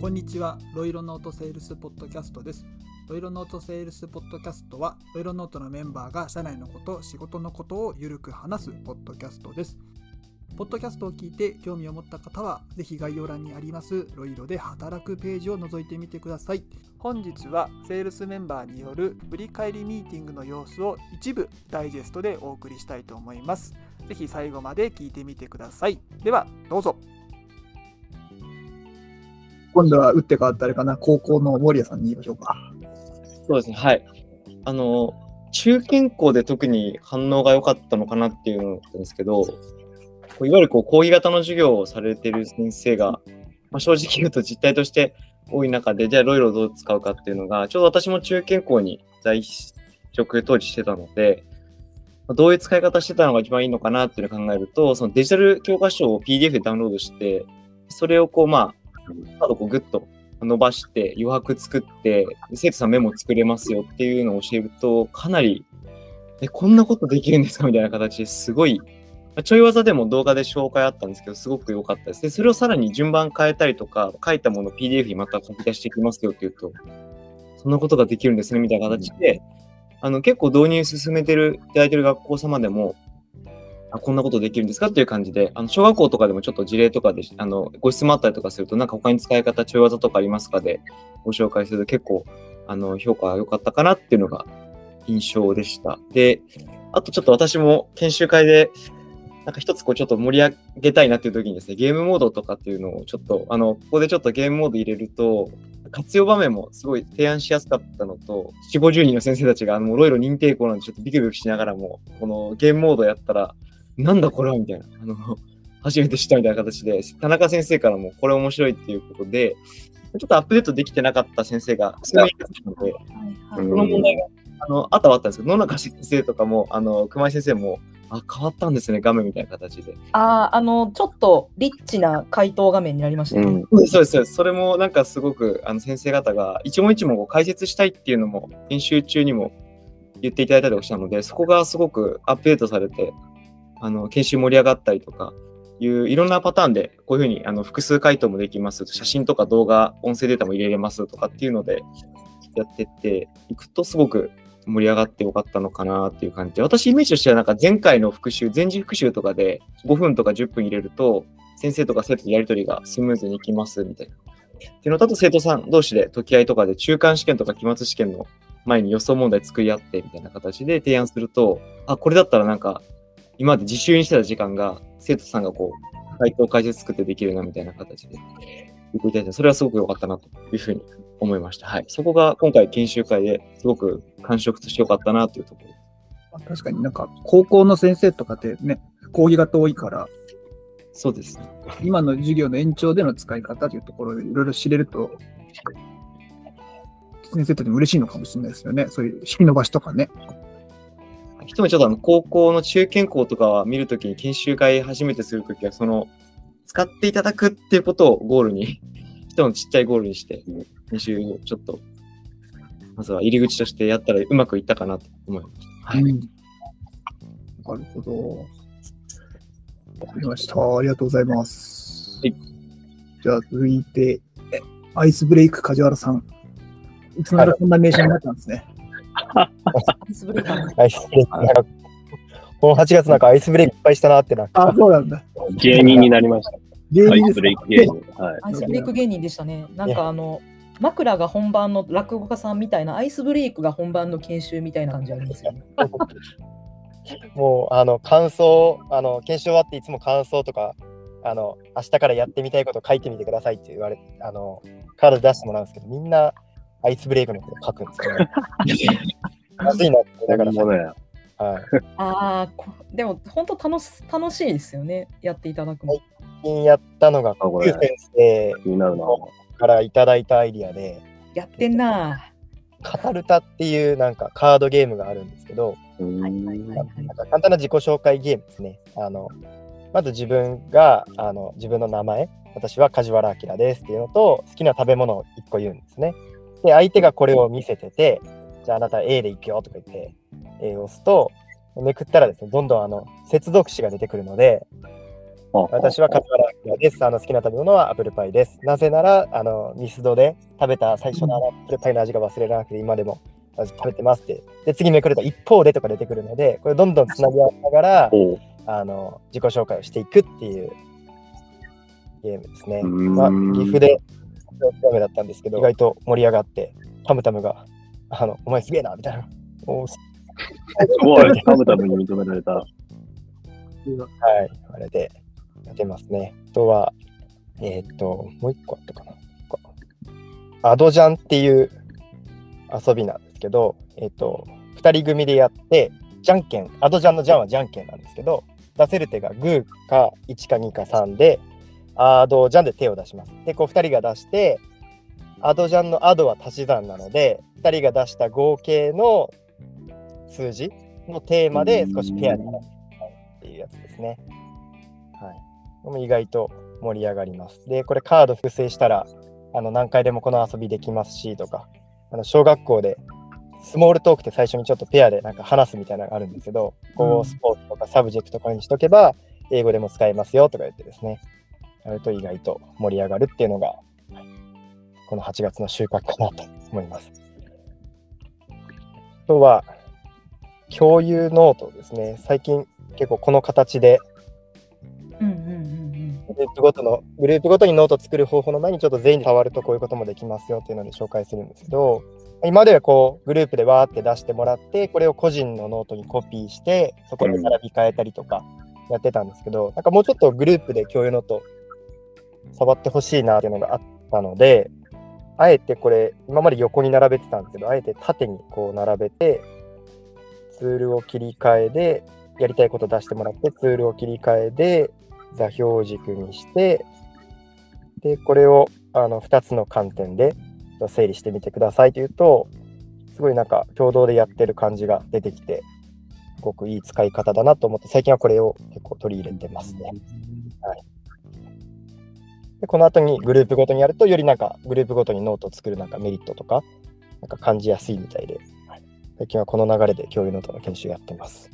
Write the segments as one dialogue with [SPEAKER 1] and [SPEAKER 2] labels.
[SPEAKER 1] こんにちは。ロイロノートセールスポッドキャストです。ロイロノートセールスポッドキャストは、ロイロノートのメンバーが社内のこと、仕事のことをゆるく話すポッドキャストです。ポッドキャストを聞いて興味を持った方は、ぜひ概要欄にありますロイロで働くページを覗いてみてください。本日はセールスメンバーによる振り返りミーティングの様子を一部ダイジェストでお送りしたいと思います。ぜひ最後まで聞いてみてください。では、どうぞ。今度は打って変わったあれかな、高校の森谷さんに言いましょうか。
[SPEAKER 2] そうですね、はい。あの、中堅校で特に反応が良かったのかなっていうのなんですけど、こういわゆるこう講義型の授業をされてる先生が、まあ、正直言うと実態として多い中で、じゃあロイロをどう使うかっていうのが、ちょうど私も中堅校に在職当時してたので、どういう使い方してたのが一番いいのかなっていうのを考えると、そのデジタル教科書を PDF でダウンロードして、それをこう、まあ、カードをグッと伸ばして余白作って生徒さんメモ作れますよっていうのを教えるとかなりえこんなことできるんですか？みたいな形ですごいちょい技でも動画で紹介あったんですけどすごく良かったです。でそれをさらに順番変えたりとか書いたものを PDF にまた書き出していきますよっていうとそんなことができるんですねみたいな形で、あの結構導入進めてるいただいてる学校様でもあこんなことできるんですか？っていう感じで、あの小学校とかでもちょっと事例とかであのご質問あったりとかすると、なんか他に使い方、ちょい技とかありますかでご紹介すると結構あの評価が良かったかなっていうのが印象でした。で、あとちょっと私も研修会で、なんか一つこうちょっと盛り上げたいなっていう時にですね、ゲームモードとかっていうのをちょっと、あの、ここでちょっとゲームモード入れると、活用場面もすごい提案しやすかったのと、4、50人の先生たちが、あの、いろいろ認定校なんでちょっとビクビクしながらも、このゲームモードやったら、なんだこれはみたいな。あの、初めて知ったみたいな形で、田中先生からもこれ面白いっていうことで、ちょっとアップデートできてなかった先生が数名いたので、その問題があのあったはあったんですけど、野中先生とかも、あの熊井先生も、あ、変わったんですね、画面みたいな形で。
[SPEAKER 3] ああ、あの、ちょっとリッチな回答画面になりましたね。
[SPEAKER 2] うん、そうです、そうです。それもなんかすごく、あの先生方が一問一問を解説したいっていうのも、研修中にも言っていただいたりしたので、そこがすごくアップデートされて、あの研修盛り上がったりとかいういろんなパターンでこういうふうにあの複数回答もできます写真とか動画音声データも入れれますとかっていうのでやってっていくとすごく盛り上がってよかったのかなっていう感じで私イメージとしてはなんか前回の復習前次復習とかで5分とか10分入れると先生とか生徒とやり取りがスムーズにいきますみたいな。っていうのだと生徒さん同士で解き合いとかで中間試験とか期末試験の前に予想問題作り合ってみたいな形で提案すると、あ、これだったらなんか今まで自習にしてた時間が、生徒さんがこう、回答解説作ってできるなみたいな形で言っていただいて、それはすごく良かったなというふうに思いました。はい。そこが今回研修会ですごく感触として良かったなというところ
[SPEAKER 1] 確かになんか、高校の先生とかってね、講義が遠いから、
[SPEAKER 2] そうですね。
[SPEAKER 1] 今の授業の延長での使い方というところでいろいろ知れると、先生たちも嬉しいのかもしれないですよね。そういう引き伸ばしとかね。
[SPEAKER 2] 人もちょっとあの高校の中堅校とかは見るときに研修会初めてするときは、その、使っていただくっていうことをゴールに、人のちっちゃいゴールにして、研修をちょっと、まずは入り口としてやったらうまくいったかなと思いました。はい。なる
[SPEAKER 1] ほど。わかりました。ありがとうございます。はい。じゃあ続いて、アイスブレイク梶原さん。いつの間にかこんな名称になったんですね。
[SPEAKER 4] アイスブレイク。この8月なんかアイスブレイクいっぱいしたなってな。
[SPEAKER 1] あ、そうなんだ。
[SPEAKER 5] 芸人になりました。
[SPEAKER 1] 芸人
[SPEAKER 5] アイスブレイク芸人。
[SPEAKER 3] はい、アイスブレイク芸人でしたね。なんかあの、枕が本番の落語家さんみたいな、アイスブレイクが本番の研修みたいな感じありますよね。
[SPEAKER 4] もう、あの、感想、あの、研修終わっていつも感想とか、あの、明日からやってみたいこと書いてみてくださいって言われて、あの、カード出してもらうんですけど、みんな、アイスブレイクのこと書くんですよね。まずいなって、だからさ。
[SPEAKER 3] はい、ああ、でも本当楽し楽しいですよね、やっていただくの。最
[SPEAKER 4] 近やったのが、こ先生からいただいたアイディアで、
[SPEAKER 3] やってんな。
[SPEAKER 4] カタルタっていうなんかカードゲームがあるんですけど、簡単な自己紹介ゲームですね。あのまず自分があの自分の名前、私は梶原明ですっていうのと、好きな食べ物を1個言うんですね。で、相手がこれを見せてて、じゃああなた A で行くよとか言って、A を押すと、めくったらですね、どんどんあの接続詞が出てくるので、私は梶原明です。あの好きな食べ物はアップルパイです。なぜなら、あのミスドで食べた最初のアップルパイの味が忘れなくて、今でも食べてますって。で、次めくると一方でとか出てくるので、これどんどんつなぎ合わせながら、あの自己紹介をしていくっていうゲームですね。まあ、岐阜でゲームだったんですけど、意外と盛り上がって、タムタムが、あのお前すげえなみたいな。おーす
[SPEAKER 5] すごい、タムタムに認められた。
[SPEAKER 4] はい、言われてやってますね。あとは、えーっと、もう一個あったかな。アドジャンっていう遊びなんですけど、えーっと、2人組でやって、じゃんけん、アドジャンのジャンはじゃんけんなんですけど、出せる手がグーか1か2か3で、アドジャンで手を出します。で、こう2人が出して、アドジャンのアドは足し算なので、2人が出した合計の数字のテーマで少しペアになるっていうやつですね。はい。これも意外と盛り上がります。で、これカード複製したら、あの何回でもこの遊びできますしとか、あの小学校で small talk って最初にちょっとペアでなんか話すみたいなのがあるんですけど、こうスポーツとか subject とかにしとけば、英語でも使えますよとか言ってですね、やると意外と盛り上がるっていうのが、はいこの8月の収穫かなと思います。あとは、共有ノートですね。最近結構この形でグループごとのグループごとにノート作る方法の前にちょっと全員で触るとこういうこともできますよっていうので紹介するんですけど今まではこうグループでわーって出してもらってこれを個人のノートにコピーしてそこで並び替えたりとかやってたんですけど、なんかもうちょっとグループで共有ノート触ってほしいなっていうのがあったのであえてこれ今まで横に並べてたんですけどあえて縦にこう並べてツールを切り替えでやりたいこと出してもらってツールを切り替えで座標軸にして、で、これをあの2つの観点で整理してみてくださいというと、すごいなんか共同でやってる感じが出てきて、すごくいい使い方だなと思って、最近はこれを結構取り入れてますね。はい、でこの後にグループごとにやると、よりなんかグループごとにノートを作るなんかメリットとか、なんか感じやすいみたいで、はい最近はこの流れで共有ノートの研修やってます。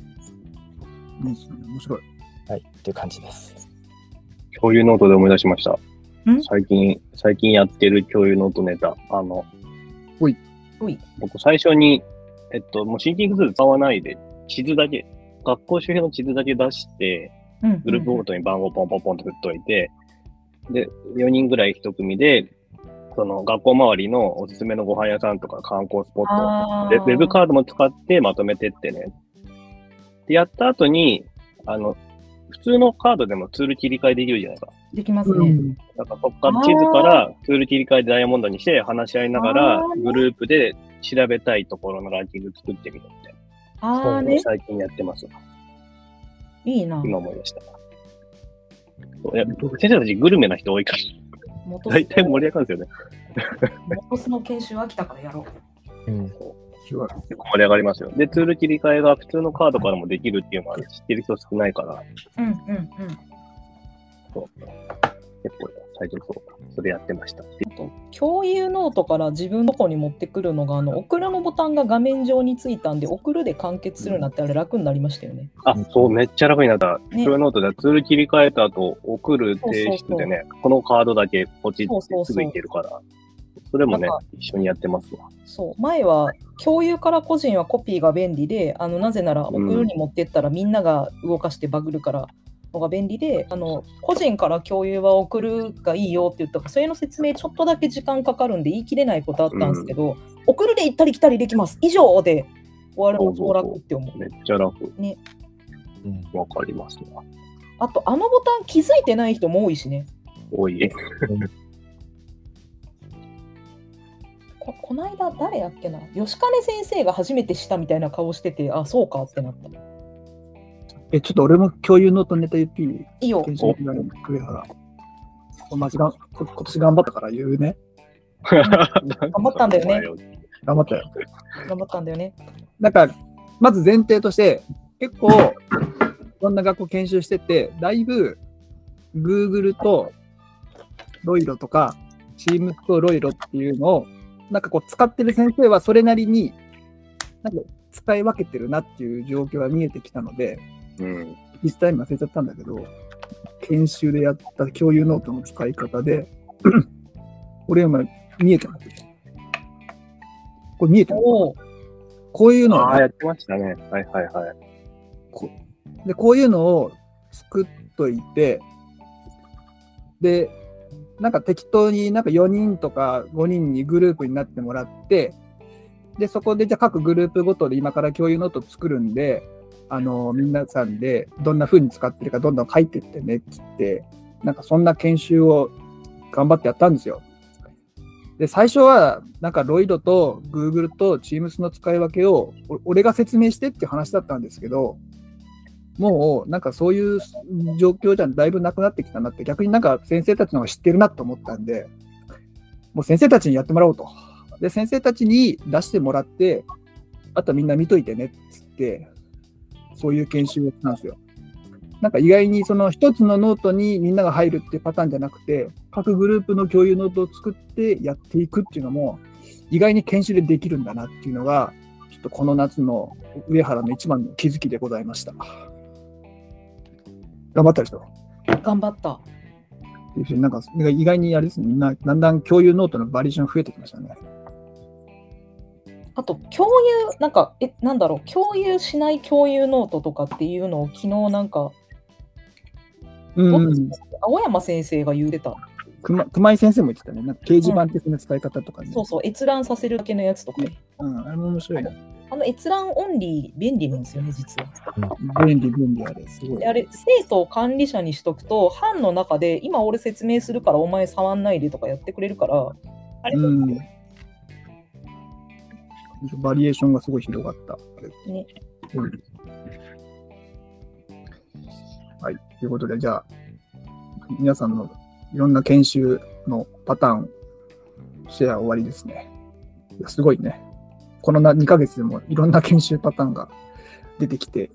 [SPEAKER 1] いいですね。面白い。
[SPEAKER 4] はい、っていう感じです。
[SPEAKER 5] 共有ノートで思い出しました
[SPEAKER 3] ん？
[SPEAKER 5] 最近、最近やってる共有ノートネタ。あの、
[SPEAKER 3] おい。
[SPEAKER 5] 僕最初に、えっと、もうシンキングツール使わないで、地図だけ、学校周辺の地図だけ出して、
[SPEAKER 3] うんうんうん
[SPEAKER 5] グループごとに番号ポンポンポンと振っといて、で、4人ぐらい1組で、その学校周りのおすすめのご飯屋さんとか観光スポット
[SPEAKER 3] あ
[SPEAKER 5] で、ウェブカードも使ってまとめてってね。で、やった後に、あの、普通のカードでもツール切り替えできるじゃないですか。
[SPEAKER 3] できますね。
[SPEAKER 5] だからそこから地図からツール切り替えでダイヤモンドにして話し合いながらグループで調べたいところのランキング作ってみるみたいな。
[SPEAKER 3] ああね、
[SPEAKER 5] 最近やってます。
[SPEAKER 3] いいな。
[SPEAKER 5] 今思い出した。そういや先生たちグルメな人多いから、
[SPEAKER 3] 元
[SPEAKER 5] 大体盛り上がるんですよね。
[SPEAKER 3] 元スの研修飽きたからやろう。
[SPEAKER 4] うん、
[SPEAKER 5] 結構盛り上がりますよ。で、ツール切り替えが普通のカードからもできるっていうのは知ってる人少ないから、
[SPEAKER 3] うんうんうん。
[SPEAKER 5] 結構最近そう、それやってました。
[SPEAKER 3] 共有ノートから自分のとこに持ってくるのが、あの送るのボタンが画面上についたんで、送るで完結するなってあれ楽になりましたよね。
[SPEAKER 5] あ、そう、めっちゃ楽になった。
[SPEAKER 3] ね
[SPEAKER 5] そういうノートでツール切り替えた後、送る提出でね、このカードだけポチって
[SPEAKER 3] そうそうそう
[SPEAKER 5] すぐいけるから、それもね
[SPEAKER 3] なんか、
[SPEAKER 5] 一緒にやってますわ。
[SPEAKER 3] そう前は共有から個人はコピーが便利であのなぜなら送るに持ってったらみんなが動かしてバグるからのが便利であの個人から共有は送るがいいよって言ったからそれの説明ちょっとだけ時間かかるんで言い切れないことあったんですけど、送るで行ったり来たりできます。以上で終わるの超楽って思う。
[SPEAKER 5] めっちゃ楽。
[SPEAKER 3] ね
[SPEAKER 4] うん。
[SPEAKER 5] わかりますわ。
[SPEAKER 3] あとあのボタン気づいてない人も多いしね。
[SPEAKER 5] 多い。
[SPEAKER 3] ここの間誰やっけな？吉金先生が初めてしたみたいな顔しててあそうかってなった
[SPEAKER 1] え、ちょっと俺も共有ノートネタ言っていい？
[SPEAKER 3] いいよ
[SPEAKER 1] 研修になるくれたら。マジがこ今年頑張ったから言うね。
[SPEAKER 5] 頑
[SPEAKER 3] 張ったんだよね。
[SPEAKER 1] 頑張ったよ。
[SPEAKER 3] 頑張ったんだよね
[SPEAKER 1] なんか、まず前提として、結構、いろんな学校研修してて、だいぶ、Google とロイロとか、Teams とロイロっていうのを、なんかこう、使ってる先生はそれなりに、なんか使い分けてるなっていう状況が見えてきたので、
[SPEAKER 5] うん。
[SPEAKER 1] 実際に忘れちゃったんだけど、研修でやった共有ノートの使い方で、これ今見えてます。これ見えてます？こういうのをね
[SPEAKER 5] やってましたね。はいはいはい。
[SPEAKER 1] こで、こういうのを作っといて、で、なんか適当になんか4人とか5人にグループになってもらって、で、そこでじゃあ各グループごとで今から共有ノート作るんで、あの、皆さんでどんな風に使ってるかどんどん書いてってねっつって、なんかそんな研修を頑張ってやったんですよ。で、最初は、なんかロイロと Google と Teams の使い分けを俺が説明してっていう話だったんですけど、もうなんかそういう状況じゃだいぶなくなってきたなって、逆になんか先生たちの方が知ってるなと思ったんで、もう先生たちにやってもらおうと。で、先生たちに出してもらって、あとはみんな見といてねっつって、そういう研修をしたんですよ。なんか意外にその一つのノートにみんなが入るっていうパターンじゃなくて、各グループの共有ノートを作ってやっていくっていうのも、意外に研修でできるんだなっていうのが、ちょっとこの夏の上原の一番の気づきでございました。頑張ったでしょ？
[SPEAKER 3] 頑張った。
[SPEAKER 1] なんか意外にあれですね、みんなだんだん共有ノートのバリエーション増えてきましたね。
[SPEAKER 3] あと、共有、なんか、え、なんだろう、共有しない共有ノートとかっていうのを昨日なんか、
[SPEAKER 1] うん。
[SPEAKER 3] 青山先生が言うてた。
[SPEAKER 1] 熊熊井先生も言ってたね。なんか掲示板的な使い方とかね。
[SPEAKER 3] そうそう、閲覧させるだけのやつとか。
[SPEAKER 1] うん、あれも面白いな。
[SPEAKER 3] あの閲覧オンリー便利なんですよね、実は。
[SPEAKER 1] 便利、便利あれ、すごい
[SPEAKER 3] で。あれ、生徒を管理者にしとくと、班の中で、今俺説明するからお前触んないでとかやってくれるから、あれ、
[SPEAKER 1] うん。バリエーションがすごい広がった。
[SPEAKER 3] ね
[SPEAKER 1] うんはい。ということで、じゃあ、皆さんのいろんな研修のパターン、シェア終わりですね。いやすごいね。このな2ヶ月でもいろんな研修パターンが出てきて、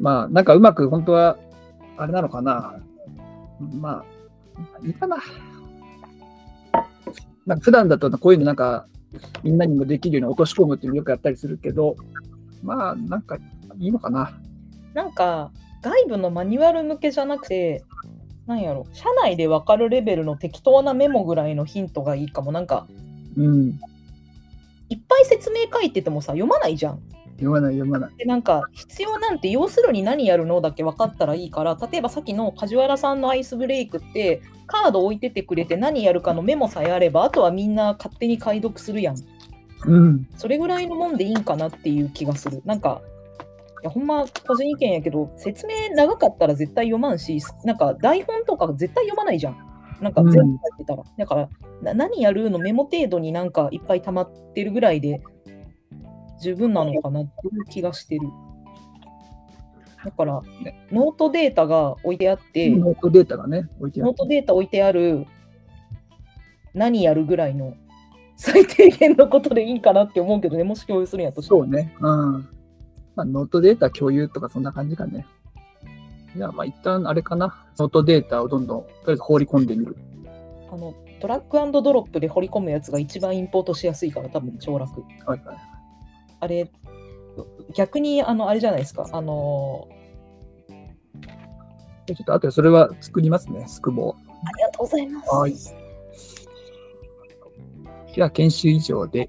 [SPEAKER 1] まあ、なんかうまく本当は、あれなのかな。まあ、いいかな。なんか普段だとこういうのなんか、みんなにもできるように落とし込むっていうのよくやったりするけど、まあ、なんかいいのかな。
[SPEAKER 3] なんか、外部のマニュアル向けじゃなくて、なんやろ、社内で分かるレベルの適当なメモぐらいのヒントがいいかも。なんか、
[SPEAKER 1] うん。
[SPEAKER 3] いっぱい説明書いててもさ、読まないじゃん。
[SPEAKER 1] 読まない、読まない。
[SPEAKER 3] でなんか必要なんて要するに何やるのだけ分かったらいいから例えばさっきの梶原さんのアイスブレイクってカード置いててくれて何やるかのメモさえあればあとはみんな勝手に解読するやん。
[SPEAKER 1] うん。
[SPEAKER 3] それぐらいのもんでいいんかなっていう気がする。なんかいやほんま個人意見やけど説明長かったら絶対読まんしなんか台本とか絶対読まないじゃん。なんか全部書いてたら、だからな何やるのメモ程度になんかいっぱい溜まってるぐらいで十分なのかなっていう気がしてる。だから、ノートデータが置いてあって、
[SPEAKER 1] ノートデータがね、置いてある
[SPEAKER 3] ノー。トデータ置いてある何やるぐらいの最低限のことでいいかなって思うけどね、もし共有するんやとしたら
[SPEAKER 1] そうね。うん。まあ、ノートデータ共有とかそんな感じかね。じゃあ、まあ、一旦あれかな。ノートデータをどんどん、とりあえず放り込んでみる。
[SPEAKER 3] あのドラッグアンドドロップで掘り込むやつが一番インポートしやすいから、多分超楽。
[SPEAKER 1] はいはい。
[SPEAKER 3] あれ、逆にあのあれじゃないですか、あの
[SPEAKER 1] でちょっと後でそれは作りますね、スクボ
[SPEAKER 3] ありがとうございます。
[SPEAKER 1] はい。じゃあ、研修以上で。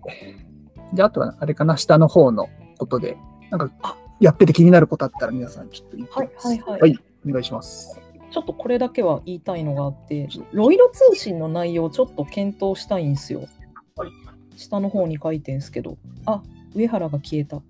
[SPEAKER 1] で、あとはあれかな、下の方のことで、なんか
[SPEAKER 3] あ、
[SPEAKER 1] やってて気になることあったら皆さんちょっと言って
[SPEAKER 3] はいはいはい
[SPEAKER 1] はい、お願いします。
[SPEAKER 3] ちょっとこれだけは言いたいのがあって、ロイド通信の内容をちょっと検討したいんですよ。
[SPEAKER 1] はい
[SPEAKER 3] 下の方に書いてんすけど。あ、上原が消えた。